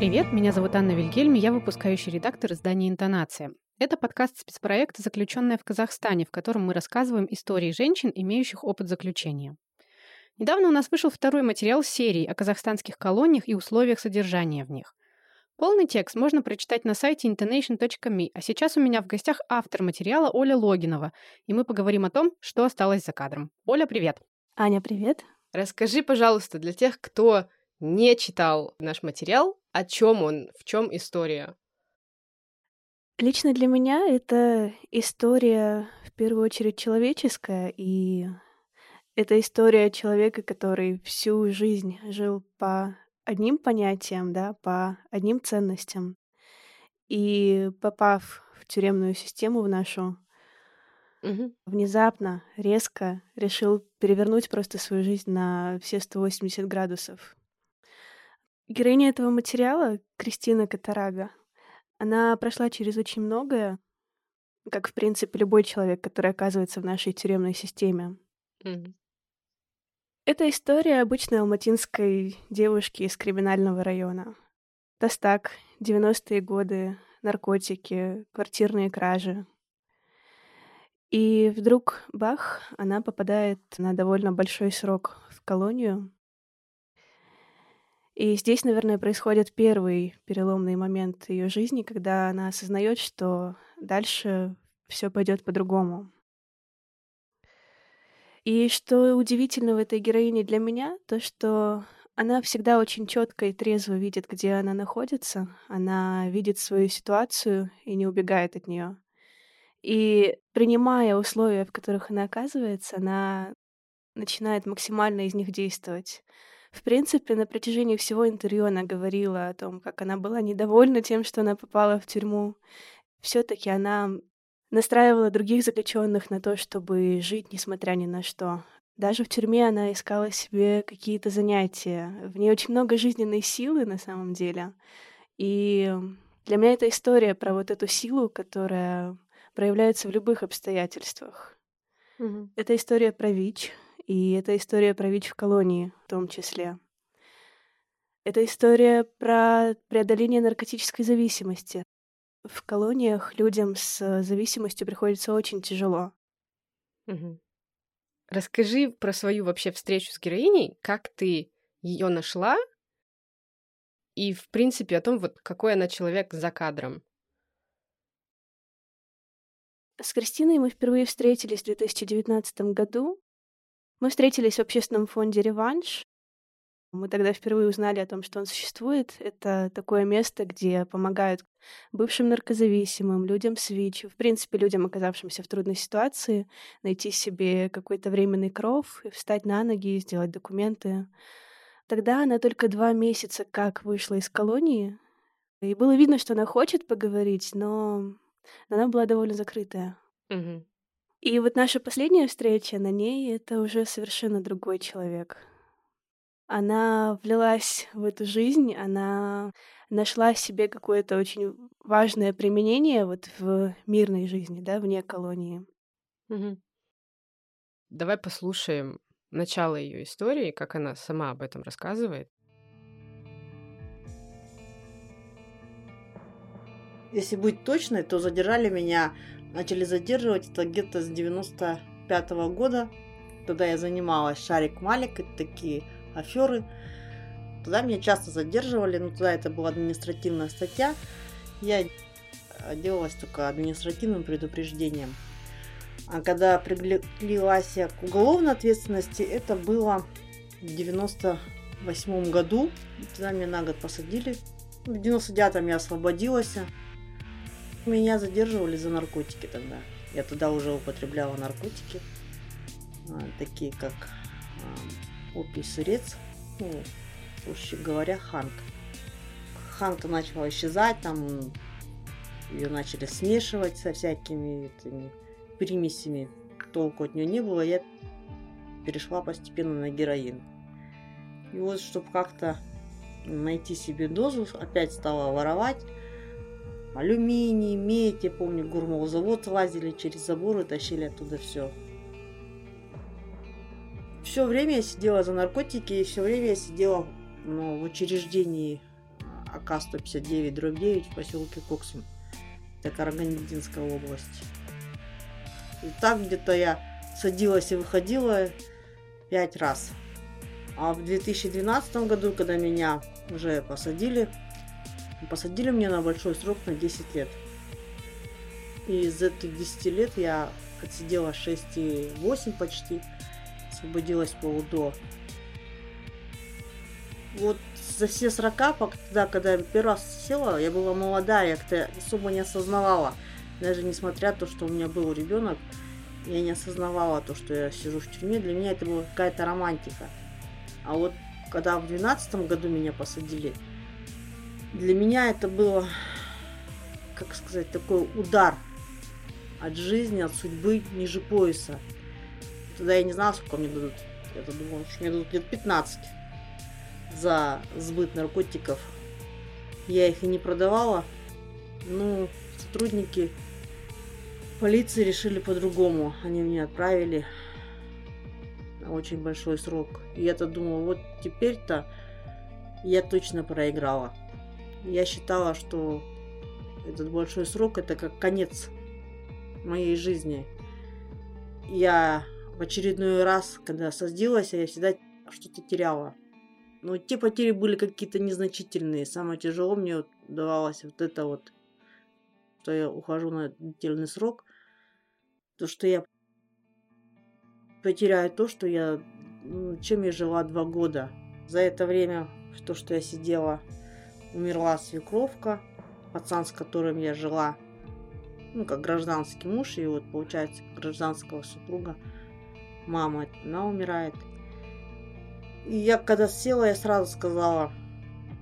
Привет, меня зовут Анна Вильгельм, я выпускающий редактор издания «Интонация». Это подкаст спецпроекта «Заключенная в Казахстане», в котором мы рассказываем истории женщин, имеющих опыт заключения. Недавно у нас вышел второй материал серии о казахстанских колониях и условиях содержания в них. Полный текст можно прочитать на сайте intonation.me, а сейчас у меня в гостях автор материала Оля Логинова, и мы поговорим о том, что осталось за кадром. Оля, привет! Аня, привет! Расскажи, пожалуйста, для тех, кто не читал наш материал, о чем он, в чем история? Лично для меня это история в первую очередь человеческая, и это история человека, который всю жизнь жил по одним понятиям, да, по одним ценностям. И попав в тюремную систему в нашу, Мгм. внезапно, резко решил перевернуть просто свою жизнь на все 180 градусов. Героиня этого материала, Кристина Катарага, она прошла через очень многое, как, в принципе, любой человек, который оказывается в нашей тюремной системе. Мгм. Это история обычной алматинской девушки из криминального района. Тастак, 90-е годы, наркотики, квартирные кражи. И вдруг, бах, она попадает на довольно большой срок в колонию. И здесь, наверное, происходит первый переломный момент ее жизни, когда она осознает, что дальше все пойдет по-другому. И что удивительно в этой героине для меня, то что она всегда очень четко и трезво видит, где она находится. Она видит свою ситуацию и не убегает от нее. И принимая условия, в которых она оказывается, она начинает максимально из них действовать. В принципе, на протяжении всего интервью она говорила о том, как она была недовольна тем, что она попала в тюрьму. Все-таки она настраивала других заключенных на то, чтобы жить, несмотря ни на что. Даже в тюрьме она искала себе какие-то занятия. В ней очень много жизненной силы на самом деле. И для меня это история про вот эту силу, которая проявляется в любых обстоятельствах. Мгм. Это история про ВИЧ, и это история про ВИЧ в колонии в том числе. Это история про преодоление наркотической зависимости. В колониях людям с зависимостью приходится очень тяжело. Мгм. Расскажи про свою вообще встречу с героиней, как ты ее нашла, и, в принципе, о том, вот какой она человек за кадром. С Кристиной мы впервые встретились в 2019 году. Мы встретились в общественном фонде «Реванш». Мы тогда впервые узнали о том, что он существует. Это такое место, где помогают бывшим наркозависимым, людям с ВИЧ, в принципе, людям, оказавшимся в трудной ситуации, найти себе какой-то временный кров, и встать на ноги, и сделать документы. Тогда она только два месяца как вышла из колонии, и было видно, что она хочет поговорить, но она была довольно закрытая. Мгм. И вот наша последняя встреча на ней — это уже совершенно другой человек. Она влилась в эту жизнь, она нашла себе какое-то очень важное применение вот в мирной жизни, да, вне колонии. Мгм. Давай послушаем начало ее истории, как она сама об этом рассказывает. Если быть точной, то задержали меня, начали задерживать это где-то с 95 года. Тогда я занималась шарик малик, это такие аферы. Туда меня часто задерживали, но тогда это была административная статья. Я делалась только административным предупреждением. А когда приклеилась я к уголовной ответственности, это было в 98 году. Тогда меня на год посадили. В 99-м я освободилась. Меня задерживали за наркотики тогда. Я тогда уже употребляла наркотики, а, такие как а, опий сырец, ну, проще говоря, хант. Ханта начала исчезать, там ее начали смешивать со всякими этими примесями. Толку от нее не было, я перешла постепенно на героин. И вот, чтобы как-то найти себе дозу, опять стала воровать алюминий, медь, я помню, гурмовозавод лазили через заборы, тащили оттуда все. Все время я сидела за наркотики, и все время я сидела ну, в учреждении АК-159, дробь 9 в поселке Коксум. Это Карагандинская область. И так где-то я садилась и выходила пять раз. А в 2012 году, когда меня уже посадили, посадили меня на большой срок на 10 лет. И из этих 10 лет я отсидела 6,8 почти, освободилась полудо. Вот за все 40, когда, когда я первый раз села, я была молодая, я как-то особо не осознавала. Даже несмотря на то, что у меня был ребенок, я не осознавала то, что я сижу в тюрьме. Для меня это была какая-то романтика. А вот когда в 2012 году меня посадили, для меня это было, как сказать, такой удар от жизни, от судьбы ниже пояса. Тогда я не знала, сколько мне дадут. Я думала, что мне дадут лет 15 за сбыт наркотиков. Я их и не продавала. Ну, сотрудники полиции решили по-другому. Они меня отправили на очень большой срок. И я-то думала, вот теперь-то я точно проиграла. Я считала, что этот большой срок это как конец моей жизни. Я в очередной раз, когда садилась, я всегда что-то теряла. Но те потери были какие-то незначительные. Самое тяжело мне давалось вот это вот, что я ухожу на длительный срок. То, что я потеряю то, что я... Чем я жила два года. За это время, то, что я сидела, умерла свекровка, пацан, с которым я жила, ну, как гражданский муж, и вот, получается, гражданского супруга, мама, она умирает. И я, когда села, я сразу сказала,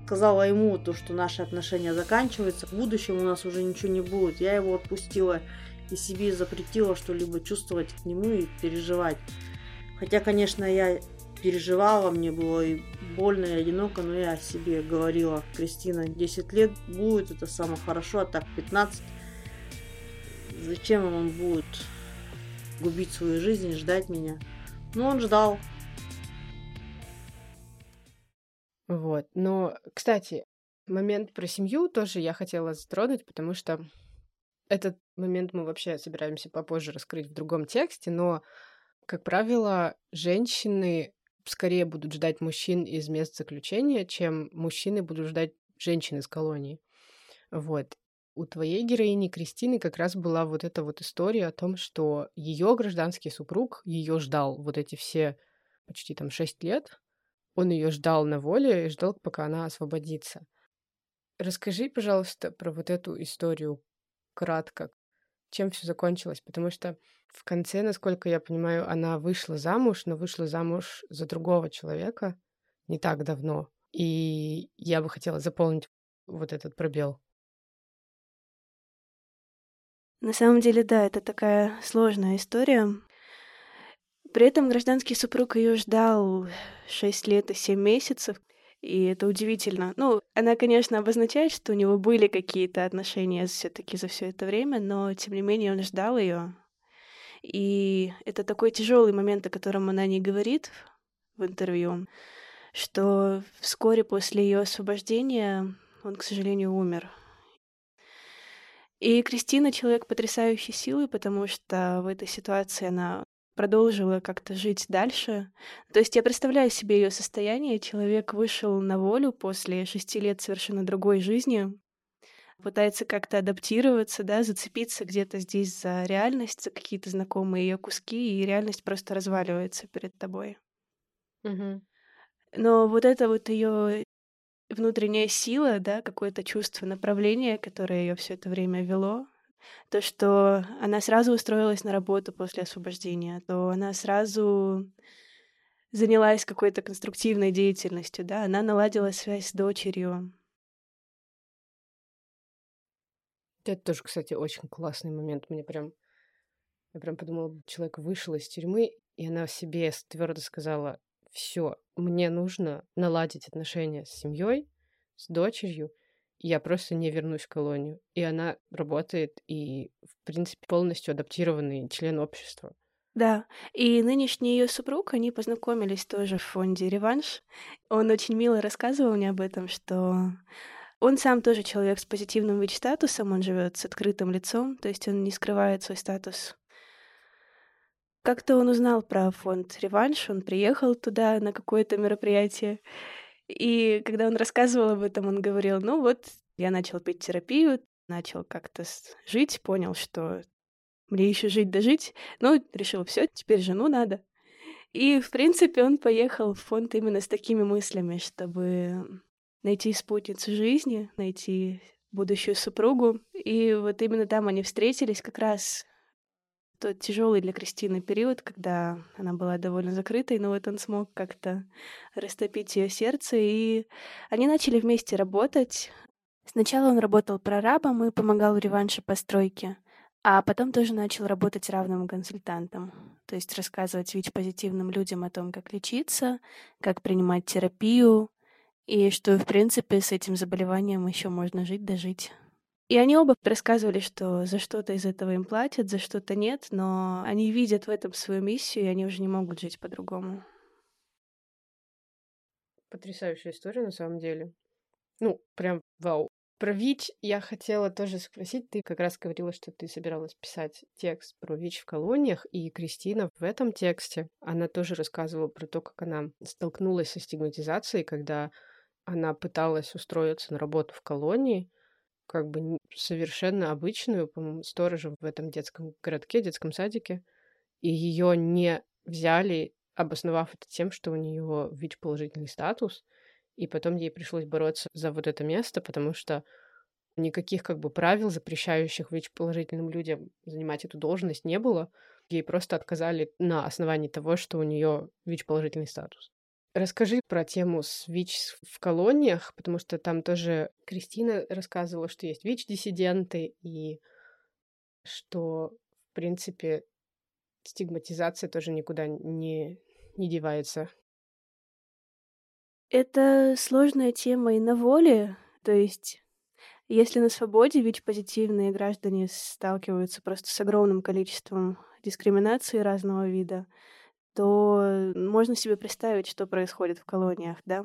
сказала ему то, что наши отношения заканчиваются, в будущем у нас уже ничего не будет. Я его отпустила и себе запретила что-либо чувствовать к нему и переживать. Хотя, конечно, я переживала, мне было и больно, и одиноко, но я себе говорила, Кристина, 10 лет будет, это самое хорошо, а так 15. Зачем он будет губить свою жизнь, ждать меня? Но он ждал. Вот. Но, кстати, момент про семью тоже я хотела затронуть, потому что этот момент мы вообще собираемся попозже раскрыть в другом тексте, но, как правило, женщины скорее будут ждать мужчин из мест заключения, чем мужчины будут ждать женщин из колонии. Вот. У твоей героини Кристины как раз была вот эта вот история о том, что ее гражданский супруг ее ждал вот эти все почти там шесть лет. Он ее ждал на воле и ждал, пока она освободится. Расскажи, пожалуйста, про вот эту историю кратко, чем все закончилось, потому что в конце, насколько я понимаю, она вышла замуж, но вышла замуж за другого человека не так давно. И я бы хотела заполнить вот этот пробел. На самом деле, да, это такая сложная история. При этом гражданский супруг ее ждал 6 лет и 7 месяцев, и это удивительно. Ну, она, конечно, обозначает, что у него были какие-то отношения все-таки за все это время, но тем не менее он ждал ее. И это такой тяжелый момент, о котором она не говорит в интервью, что вскоре после ее освобождения он, к сожалению, умер. И Кристина человек потрясающей силы, потому что в этой ситуации она продолжила как-то жить дальше. То есть я представляю себе ее состояние. Человек вышел на волю после шести лет совершенно другой жизни, пытается как-то адаптироваться, да, зацепиться где-то здесь за реальность, за какие-то знакомые ее куски, и реальность просто разваливается перед тобой. Угу. Но вот это вот ее внутренняя сила, да, какое-то чувство направления, которое ее все это время вело, то, что она сразу устроилась на работу после освобождения, то она сразу занялась какой-то конструктивной деятельностью, да, она наладила связь с дочерью. Это тоже, кстати, очень классный момент. Мне прям... Я прям подумала, человек вышел из тюрьмы, и она себе твердо сказала, все, мне нужно наладить отношения с семьей, с дочерью, я просто не вернусь в колонию. И она работает и, в принципе, полностью адаптированный член общества. Да, и нынешний ее супруг, они познакомились тоже в фонде «Реванш». Он очень мило рассказывал мне об этом, что Он сам тоже человек с позитивным ВИЧ-статусом, он живет с открытым лицом, то есть он не скрывает свой статус. Как-то он узнал про фонд «Реванш», он приехал туда на какое-то мероприятие, и когда он рассказывал об этом, он говорил, ну вот, я начал пить терапию, начал как-то жить, понял, что мне еще жить да жить, ну, решил, все, теперь жену надо. И, в принципе, он поехал в фонд именно с такими мыслями, чтобы найти спутницу жизни, найти будущую супругу. И вот именно там они встретились как раз тот тяжелый для Кристины период, когда она была довольно закрытой, но вот он смог как-то растопить ее сердце, и они начали вместе работать. Сначала он работал прорабом и помогал в реванше постройки, а потом тоже начал работать равным консультантом, то есть рассказывать ВИЧ-позитивным людям о том, как лечиться, как принимать терапию, и что, в принципе, с этим заболеванием еще можно жить, дожить. И они оба рассказывали, что за что-то из этого им платят, за что-то нет, но они видят в этом свою миссию, и они уже не могут жить по-другому. Потрясающая история, на самом деле. Ну, прям вау. Про ВИЧ я хотела тоже спросить. Ты как раз говорила, что ты собиралась писать текст про ВИЧ в колониях, и Кристина в этом тексте, она тоже рассказывала про то, как она столкнулась со стигматизацией, когда она пыталась устроиться на работу в колонии, как бы совершенно обычную, по-моему, сторожем в этом детском городке, детском садике, и ее не взяли, обосновав это тем, что у нее ВИЧ-положительный статус, и потом ей пришлось бороться за вот это место, потому что никаких как бы правил, запрещающих ВИЧ-положительным людям занимать эту должность, не было. Ей просто отказали на основании того, что у нее ВИЧ-положительный статус. Расскажи про тему с ВИЧ в колониях, потому что там тоже Кристина рассказывала, что есть ВИЧ-диссиденты, и что, в принципе, стигматизация тоже никуда не, не девается. Это сложная тема и на воле, то есть если на свободе ВИЧ-позитивные граждане сталкиваются просто с огромным количеством дискриминации разного вида, то можно себе представить, что происходит в колониях, да.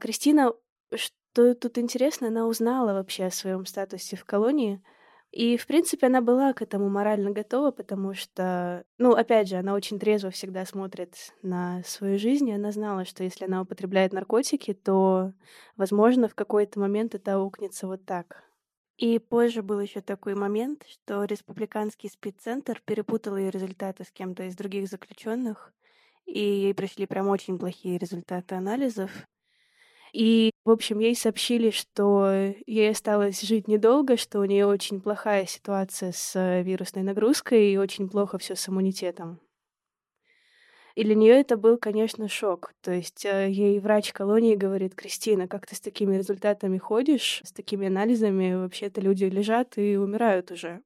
Кристина, что тут интересно, она узнала вообще о своем статусе в колонии, и, в принципе, она была к этому морально готова, потому что, ну, опять же, она очень трезво всегда смотрит на свою жизнь, и она знала, что если она употребляет наркотики, то, возможно, в какой-то момент это аукнется вот так. И позже был еще такой момент, что республиканский спеццентр перепутал ее результаты с кем-то из других заключенных, и ей пришли прям очень плохие результаты анализов. И, в общем, ей сообщили, что ей осталось жить недолго, что у нее очень плохая ситуация с вирусной нагрузкой и очень плохо все с иммунитетом. И для нее это был, конечно, шок. То есть э, ей врач колонии говорит, Кристина, как ты с такими результатами ходишь, с такими анализами, вообще-то люди лежат и умирают уже.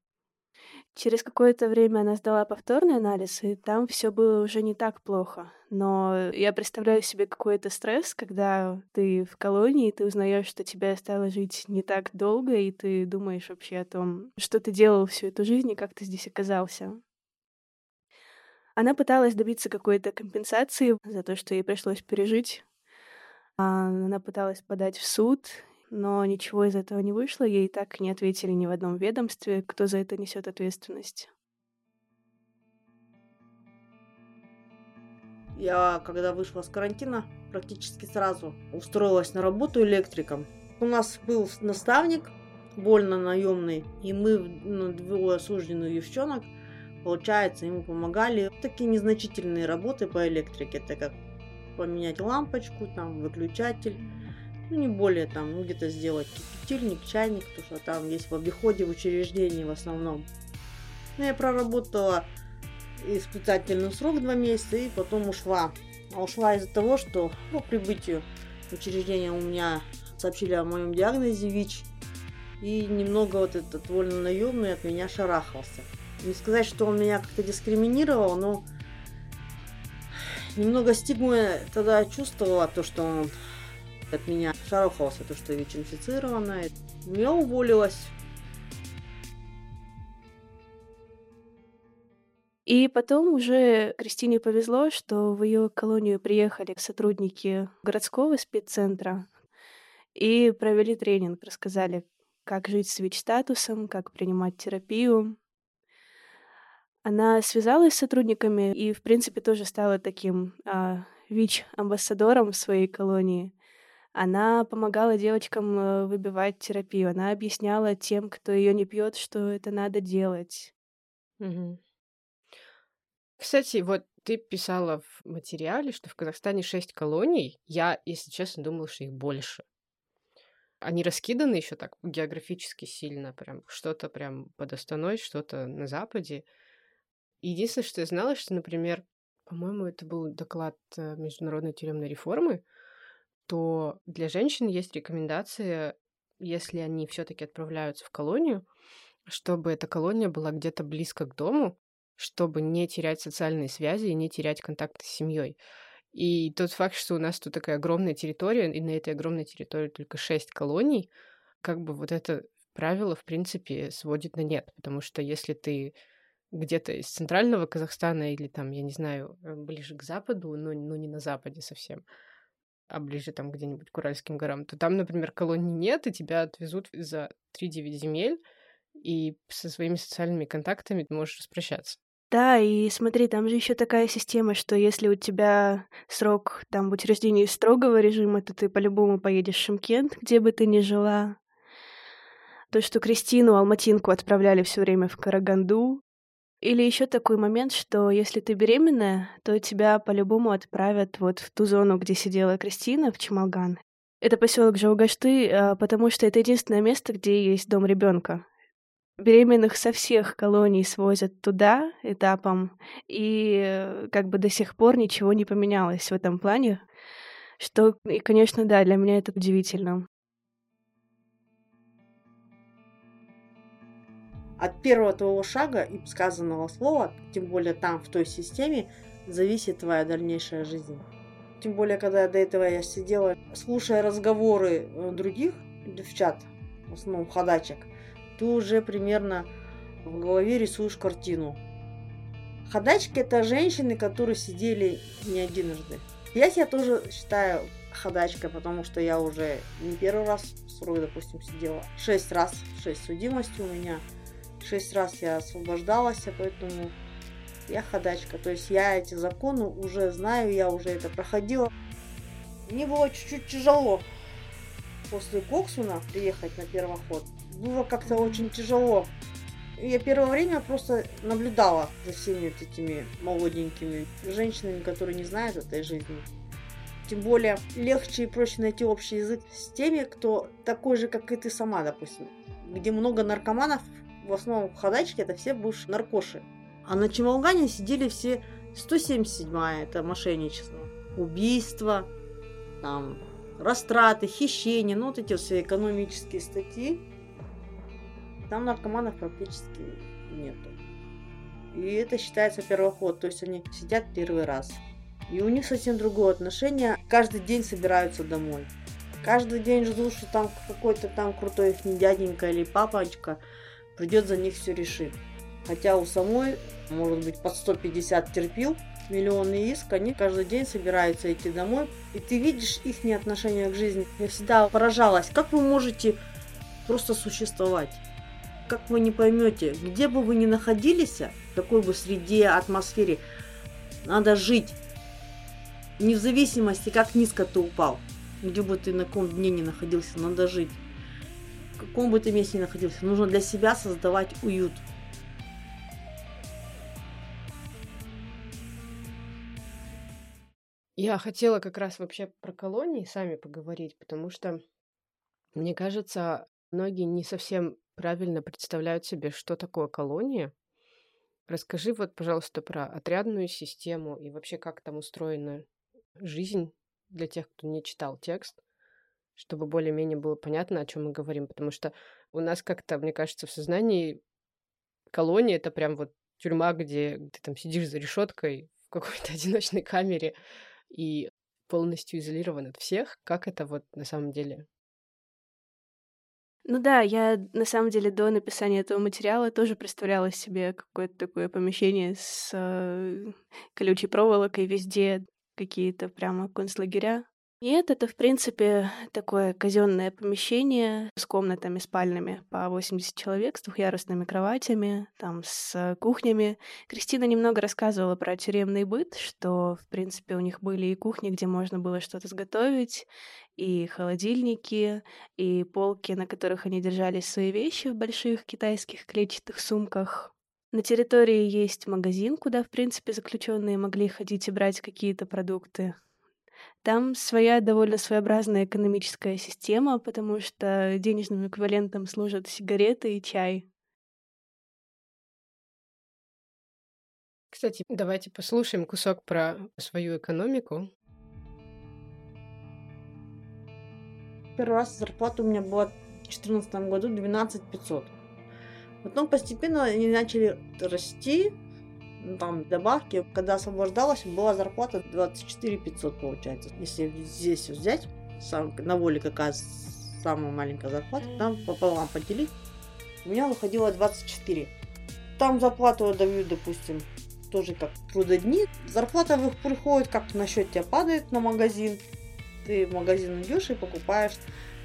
Через какое-то время она сдала повторный анализ, и там все было уже не так плохо. Но я представляю себе какой-то стресс, когда ты в колонии, ты узнаешь, что тебя осталось жить не так долго, и ты думаешь вообще о том, что ты делал всю эту жизнь и как ты здесь оказался. Она пыталась добиться какой-то компенсации за то, что ей пришлось пережить. А, она пыталась подать в суд, но ничего из этого не вышло. Ей так не ответили ни в одном ведомстве, кто за это несет ответственность. Я, когда вышла с карантина, практически сразу устроилась на работу электриком. У нас был наставник, больно наемный, и мы, ну, двое осужденных девчонок, Получается, ему помогали такие незначительные работы по электрике. Это как поменять лампочку, там, выключатель. Ну, не более там, ну, где-то сделать кипятильник, чайник, то что там есть в обиходе в учреждении в основном. Ну, я проработала испытательный срок два месяца и потом ушла. А ушла из-за того, что по прибытию в учреждение у меня сообщили о моем диагнозе ВИЧ. И немного вот этот вольно наемный от меня шарахался. Не сказать, что он меня как-то дискриминировал, но немного стигмы тогда чувствовала, то, что он от меня шарахался, то, что ВИЧ-инфицированная. Я уволилась. И потом уже Кристине повезло, что в ее колонию приехали сотрудники городского спеццентра, и провели тренинг, рассказали, как жить с ВИЧ-статусом, как принимать терапию. Она связалась с сотрудниками и, в принципе, тоже стала таким а, ВИЧ-амбассадором в своей колонии. Она помогала девочкам э, выбивать терапию. Она объясняла тем, кто ее не пьет, что это надо делать. Угу. Кстати, вот ты писала в материале, что в Казахстане шесть колоний. Я, если честно, думала, что их больше. Они раскиданы еще так географически сильно, прям что-то прям под Астаной, что-то на западе. Единственное, что я знала, что, например, по-моему, это был доклад э, Международной тюремной реформы, то для женщин есть рекомендация, если они все-таки отправляются в колонию, чтобы эта колония была где-то близко к дому, чтобы не терять социальные связи и не терять контакты с семьей. И тот факт, что у нас тут такая огромная территория, и на этой огромной территории только шесть колоний, как бы вот это правило, в принципе, сводит на нет. Потому что если ты где-то из центрального Казахстана или там, я не знаю, э, ближе к западу, но, но не на западе совсем, а ближе там где-нибудь к Уральским горам, то там, например, колонии нет, и тебя отвезут за 3-9 земель, и со своими социальными контактами ты можешь распрощаться. Да, и смотри, там же еще такая система, что если у тебя срок там в учреждении строгого режима, то ты по-любому поедешь в Шимкент, где бы ты ни жила. То, что Кристину Алматинку отправляли все время в Караганду, или еще такой момент, что если ты беременная, то тебя по-любому отправят вот в ту зону, где сидела Кристина, в Чемалган. Это поселок Жаугашты, а, потому что это единственное место, где есть дом ребенка. Беременных со всех колоний свозят туда этапом, и как бы до сих пор ничего не поменялось в этом плане, что, и, конечно, да, для меня это удивительно. От первого твоего шага и сказанного слова, тем более там, в той системе, зависит твоя дальнейшая жизнь. Тем более, когда до этого я сидела, слушая разговоры э, других девчат, в основном ходачек, ты уже примерно в голове рисуешь картину. Ходачки – это женщины, которые сидели не единожды. Я себя тоже считаю ходачкой, потому что я уже не первый раз срок, допустим, сидела. Шесть раз, шесть судимостей у меня – шесть раз я освобождалась, поэтому я ходачка. То есть я эти законы уже знаю, я уже это проходила. Мне было чуть-чуть тяжело после Коксуна приехать на первоход. Было как-то очень тяжело. Я первое время просто наблюдала за всеми вот этими молоденькими женщинами, которые не знают этой жизни. Тем более легче и проще найти общий язык с теми, кто такой же, как и ты сама, допустим. Где много наркоманов, в основном ходачки это все бывшие наркоши. А на Чемалгане сидели все 177-я, это мошенничество, убийство, там, растраты, хищения, ну вот эти все экономические статьи. Там наркоманов практически нету. И это считается первоход, то есть они сидят первый раз. И у них совсем другое отношение. Каждый день собираются домой. Каждый день ждут, что там какой-то там крутой их дяденька или папочка придет за них все решит. Хотя у самой, может быть, под 150 терпил, миллионы иск, они каждый день собираются идти домой, и ты видишь их отношение к жизни. Я всегда поражалась, как вы можете просто существовать? Как вы не поймете, где бы вы ни находились, в какой бы среде, атмосфере, надо жить. Не в зависимости, как низко ты упал, где бы ты на каком дне не находился, надо жить в каком бы ты месте ни находился, нужно для себя создавать уют. Я хотела как раз вообще про колонии сами поговорить, потому что, мне кажется, многие не совсем правильно представляют себе, что такое колония. Расскажи вот, пожалуйста, про отрядную систему и вообще, как там устроена жизнь для тех, кто не читал текст чтобы более-менее было понятно, о чем мы говорим, потому что у нас как-то, мне кажется, в сознании колония это прям вот тюрьма, где ты там сидишь за решеткой в какой-то одиночной камере и полностью изолирован от всех. Как это вот на самом деле? Ну да, я на самом деле до написания этого материала тоже представляла себе какое-то такое помещение с э, колючей проволокой везде, какие-то прямо концлагеря. Нет, это, в принципе, такое казенное помещение с комнатами спальными по 80 человек, с двухъярусными кроватями, там, с кухнями. Кристина немного рассказывала про тюремный быт, что, в принципе, у них были и кухни, где можно было что-то сготовить, и холодильники, и полки, на которых они держали свои вещи в больших китайских клетчатых сумках. На территории есть магазин, куда, в принципе, заключенные могли ходить и брать какие-то продукты. Там своя довольно своеобразная экономическая система, потому что денежным эквивалентом служат сигареты и чай. Кстати, давайте послушаем кусок про свою экономику. Первый раз зарплата у меня была в 2014 году 12 500. Потом постепенно они начали расти, там добавки. Когда освобождалась, была зарплата 24 500 получается. Если здесь взять, сам, на воле какая самая маленькая зарплата, там пополам поделить, у меня выходило 24. Там зарплату дают, допустим, тоже как трудодни. Зарплата приходит, как на счет тебя падает на магазин. Ты в магазин идешь и покупаешь.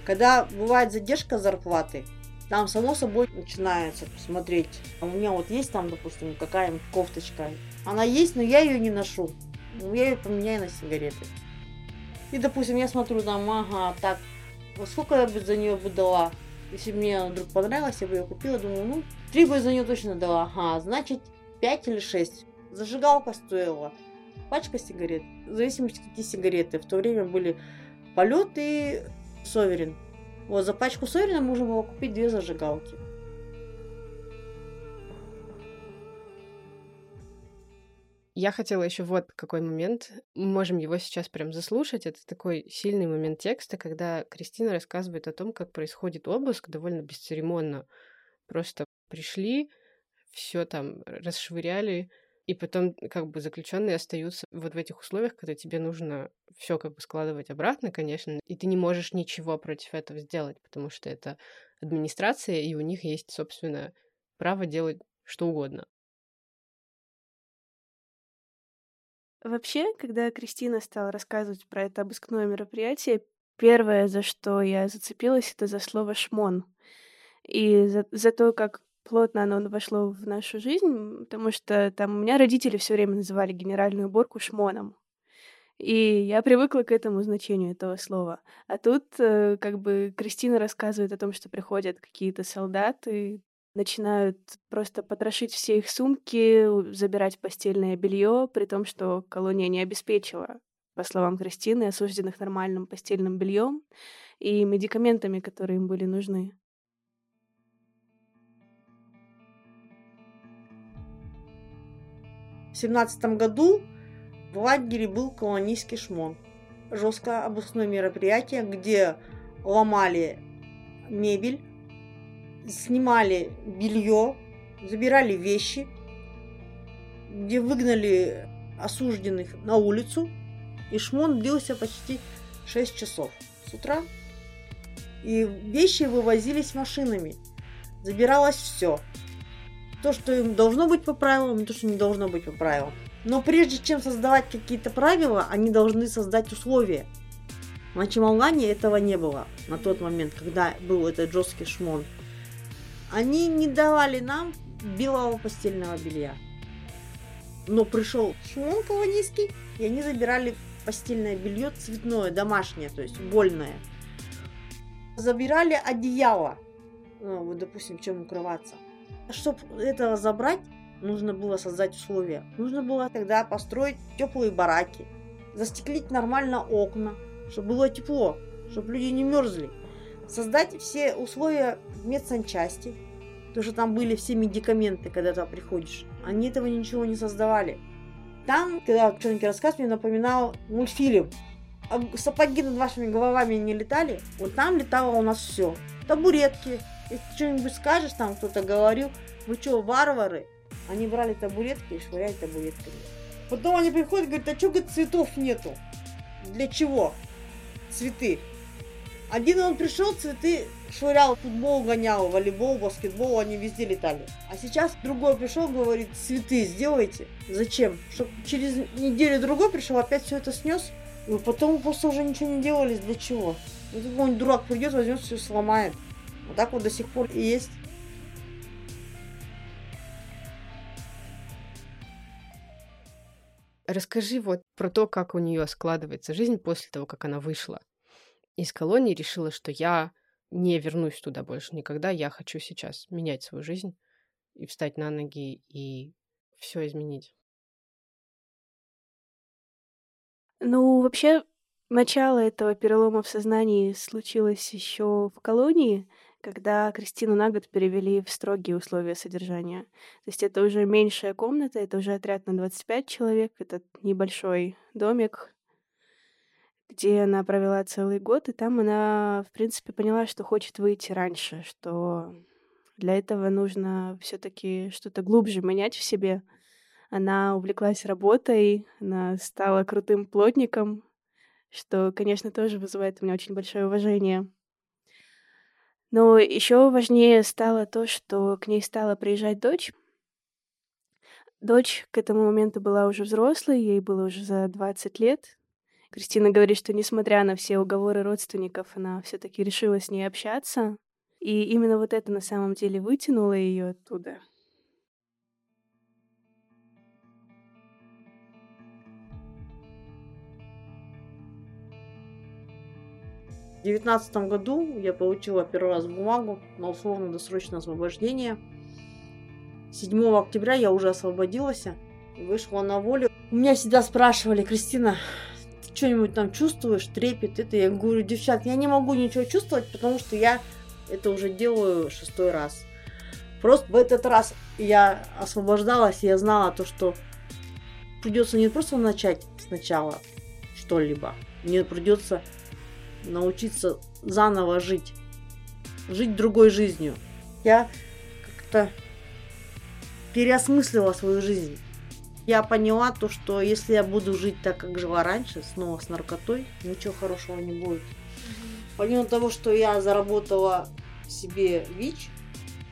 Когда бывает задержка зарплаты, там, само собой, начинается смотреть. А у меня вот есть там, допустим, какая-нибудь кофточка. Она есть, но я ее не ношу. Ну, я ее поменяю на сигареты. И, допустим, я смотрю там, ага, так, вот сколько я бы за нее бы дала? Если мне вдруг понравилось, я бы ее купила, думаю, ну, три бы за нее точно дала. Ага, значит, пять или шесть. Зажигалка стоила. Пачка сигарет. В зависимости, какие сигареты. В то время были полет и Соверин. Вот за пачку сырина можно было купить две зажигалки. Я хотела еще вот какой момент. Мы можем его сейчас прям заслушать. Это такой сильный момент текста, когда Кристина рассказывает о том, как происходит обыск довольно бесцеремонно. Просто пришли, все там расшвыряли, и потом как бы заключенные остаются вот в этих условиях, когда тебе нужно все как бы складывать обратно, конечно, и ты не можешь ничего против этого сделать, потому что это администрация, и у них есть, собственно, право делать что угодно. Вообще, когда Кристина стала рассказывать про это обыскное мероприятие, первое, за что я зацепилась, это за слово «шмон». И за, за то, как плотно оно вошло в нашу жизнь, потому что там у меня родители все время называли генеральную уборку шмоном. И я привыкла к этому значению этого слова. А тут э, как бы Кристина рассказывает о том, что приходят какие-то солдаты, начинают просто потрошить все их сумки, забирать постельное белье, при том, что колония не обеспечила, по словам Кристины, осужденных нормальным постельным бельем и медикаментами, которые им были нужны. В семнадцатом году в лагере был колонийский шмон. Жесткое обыскное мероприятие, где ломали мебель, снимали белье, забирали вещи, где выгнали осужденных на улицу. И шмон длился почти 6 часов с утра. И вещи вывозились машинами. Забиралось все то, что им должно быть по правилам, и то, что не должно быть по правилам. Но прежде чем создавать какие-то правила, они должны создать условия. На Чемалгане этого не было на тот момент, когда был этот жесткий шмон. Они не давали нам белого постельного белья. Но пришел шмон колонийский, и они забирали постельное белье цветное, домашнее, то есть вольное. Забирали одеяло, ну, вот, допустим, чем укрываться. Чтобы этого забрать, нужно было создать условия. Нужно было тогда построить теплые бараки, застеклить нормально окна, чтобы было тепло, чтобы люди не мерзли. Создать все условия в медсанчасти, потому что там были все медикаменты, когда ты приходишь. Они этого ничего не создавали. Там, когда что-нибудь рассказ мне напоминал мультфильм. Сапоги над вашими головами не летали, вот там летало у нас все. Табуретки, если что-нибудь скажешь, там кто-то говорил, вы что, варвары? Они брали табуретки и швыряли табуретками. Потом они приходят и говорят, а что, говорит, цветов нету? Для чего? Цветы. Один он пришел, цветы швырял, футбол гонял, волейбол, баскетбол, они везде летали. А сейчас другой пришел, говорит, цветы сделайте. Зачем? Чтобы через неделю другой пришел, опять все это снес. И потом просто уже ничего не делали, для чего? Ну, какой-нибудь дурак придет, возьмет, все сломает. Вот так вот до сих пор и есть. Расскажи вот про то, как у нее складывается жизнь после того, как она вышла из колонии, решила, что я не вернусь туда больше никогда, я хочу сейчас менять свою жизнь и встать на ноги и все изменить. Ну, вообще, начало этого перелома в сознании случилось еще в колонии, когда Кристину на год перевели в строгие условия содержания. То есть это уже меньшая комната, это уже отряд на 25 человек, это небольшой домик, где она провела целый год, и там она, в принципе, поняла, что хочет выйти раньше, что для этого нужно все таки что-то глубже менять в себе. Она увлеклась работой, она стала крутым плотником, что, конечно, тоже вызывает у меня очень большое уважение. Но еще важнее стало то, что к ней стала приезжать дочь. Дочь к этому моменту была уже взрослой, ей было уже за 20 лет. Кристина говорит, что несмотря на все уговоры родственников, она все-таки решила с ней общаться. И именно вот это на самом деле вытянуло ее оттуда. В девятнадцатом году я получила первый раз бумагу на условно-досрочное освобождение. 7 октября я уже освободилась и вышла на волю. Меня всегда спрашивали, Кристина, ты что-нибудь там чувствуешь, трепет это? Я говорю, девчат, я не могу ничего чувствовать, потому что я это уже делаю шестой раз. Просто в этот раз я освобождалась, я знала то, что придется не просто начать сначала что-либо, мне придется научиться заново жить. Жить другой жизнью. Я как-то переосмыслила свою жизнь. Я поняла то, что если я буду жить так, как жила раньше, снова с наркотой, ничего хорошего не будет. Помимо того, что я заработала себе ВИЧ,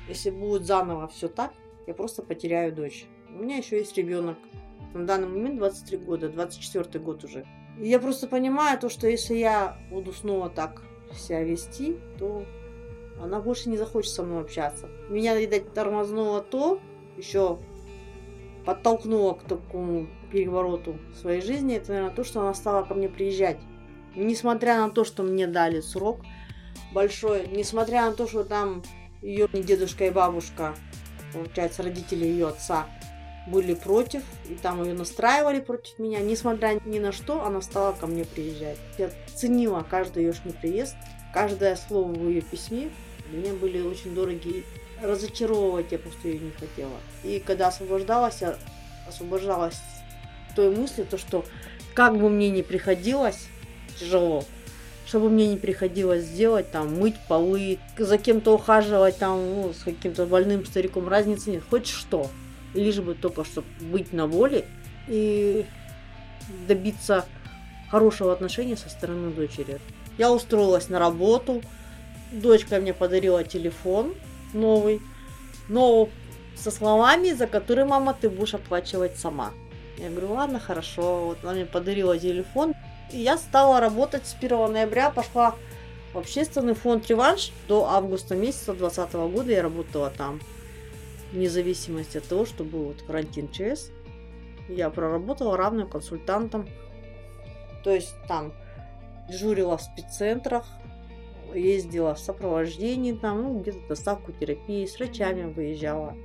если будет заново все так, я просто потеряю дочь. У меня еще есть ребенок. На данный момент 23 года, 24 год уже. И я просто понимаю то, что если я буду снова так себя вести, то она больше не захочет со мной общаться. Меня, видать, тормознуло то, еще подтолкнуло к такому перевороту в своей жизни, это, наверное, то, что она стала ко мне приезжать. Несмотря на то, что мне дали срок большой, несмотря на то, что там ее дедушка и бабушка, получается, родители ее отца, были против, и там ее настраивали против меня. Несмотря ни на что, она стала ко мне приезжать. Я ценила каждый ее приезд, каждое слово в ее письме. Меня были очень дорогие. Разочаровывать я просто ее не хотела. И когда освобождалась, я освобождалась той мысли, то что как бы мне ни приходилось тяжело, чтобы мне не приходилось сделать, там, мыть полы, за кем-то ухаживать, там, ну, с каким-то больным стариком, разницы нет, хоть что лишь бы только чтобы быть на воле и добиться хорошего отношения со стороны дочери. Я устроилась на работу, дочка мне подарила телефон новый, но со словами, за которые, мама, ты будешь оплачивать сама. Я говорю, ладно, хорошо. Вот она мне подарила телефон. И я стала работать с 1 ноября, пошла в общественный фонд «Реванш». До августа месяца 2020 года я работала там вне зависимости от того, что был вот карантин ЧС, я проработала равным консультантом. То есть там дежурила в спеццентрах, ездила в сопровождении, там, ну, где-то доставку терапии, с врачами выезжала.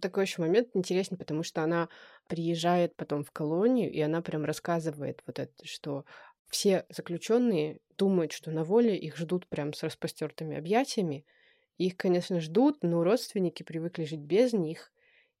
Такой еще момент интересный, потому что она приезжает потом в колонию, и она прям рассказывает вот это, что все заключенные думают, что на воле их ждут прям с распростертыми объятиями. Их, конечно, ждут, но родственники привыкли жить без них,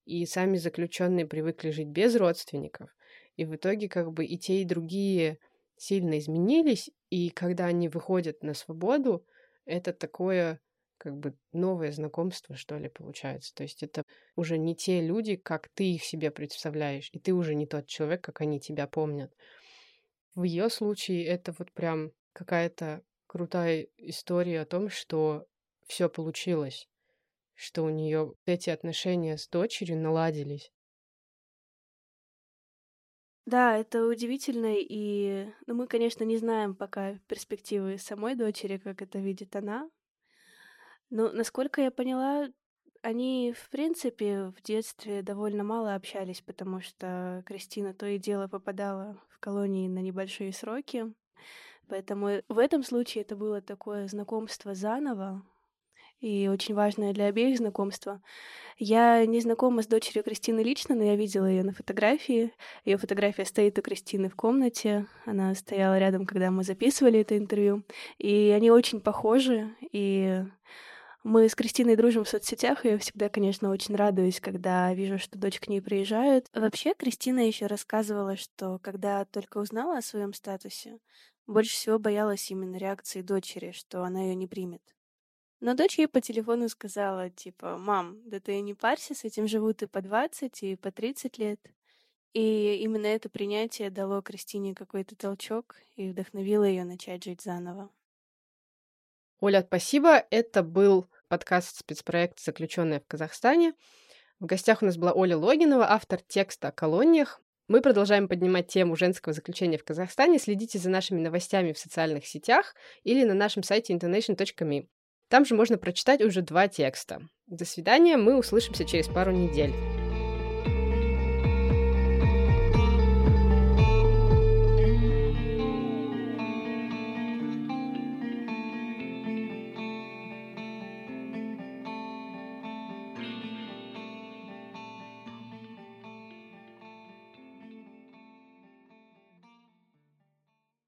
и сами заключенные привыкли жить без родственников. И в итоге как бы и те, и другие сильно изменились, и когда они выходят на свободу, это такое как бы новое знакомство, что ли, получается. То есть это уже не те люди, как ты их себе представляешь, и ты уже не тот человек, как они тебя помнят. В ее случае это вот прям какая-то крутая история о том, что все получилось, что у нее эти отношения с дочерью наладились. Да, это удивительно, и ну, мы, конечно, не знаем пока перспективы самой дочери, как это видит она. Но, насколько я поняла, они, в принципе, в детстве довольно мало общались, потому что Кристина то и дело попадала в колонии на небольшие сроки. Поэтому в этом случае это было такое знакомство заново, и очень важное для обеих знакомство. Я не знакома с дочерью Кристины лично, но я видела ее на фотографии. Ее фотография стоит у Кристины в комнате. Она стояла рядом, когда мы записывали это интервью. И они очень похожи. И мы с Кристиной дружим в соцсетях, и я всегда, конечно, очень радуюсь, когда вижу, что дочь к ней приезжает. Вообще, Кристина еще рассказывала, что когда только узнала о своем статусе, больше всего боялась именно реакции дочери, что она ее не примет. Но дочь ей по телефону сказала, типа, «Мам, да ты не парься, с этим живут и по 20, и по 30 лет». И именно это принятие дало Кристине какой-то толчок и вдохновило ее начать жить заново. Оля, спасибо. Это был подкаст спецпроект «Заключенная в Казахстане». В гостях у нас была Оля Логинова, автор текста о колониях. Мы продолжаем поднимать тему женского заключения в Казахстане. Следите за нашими новостями в социальных сетях или на нашем сайте internation.me. Там же можно прочитать уже два текста. До свидания, мы услышимся через пару недель.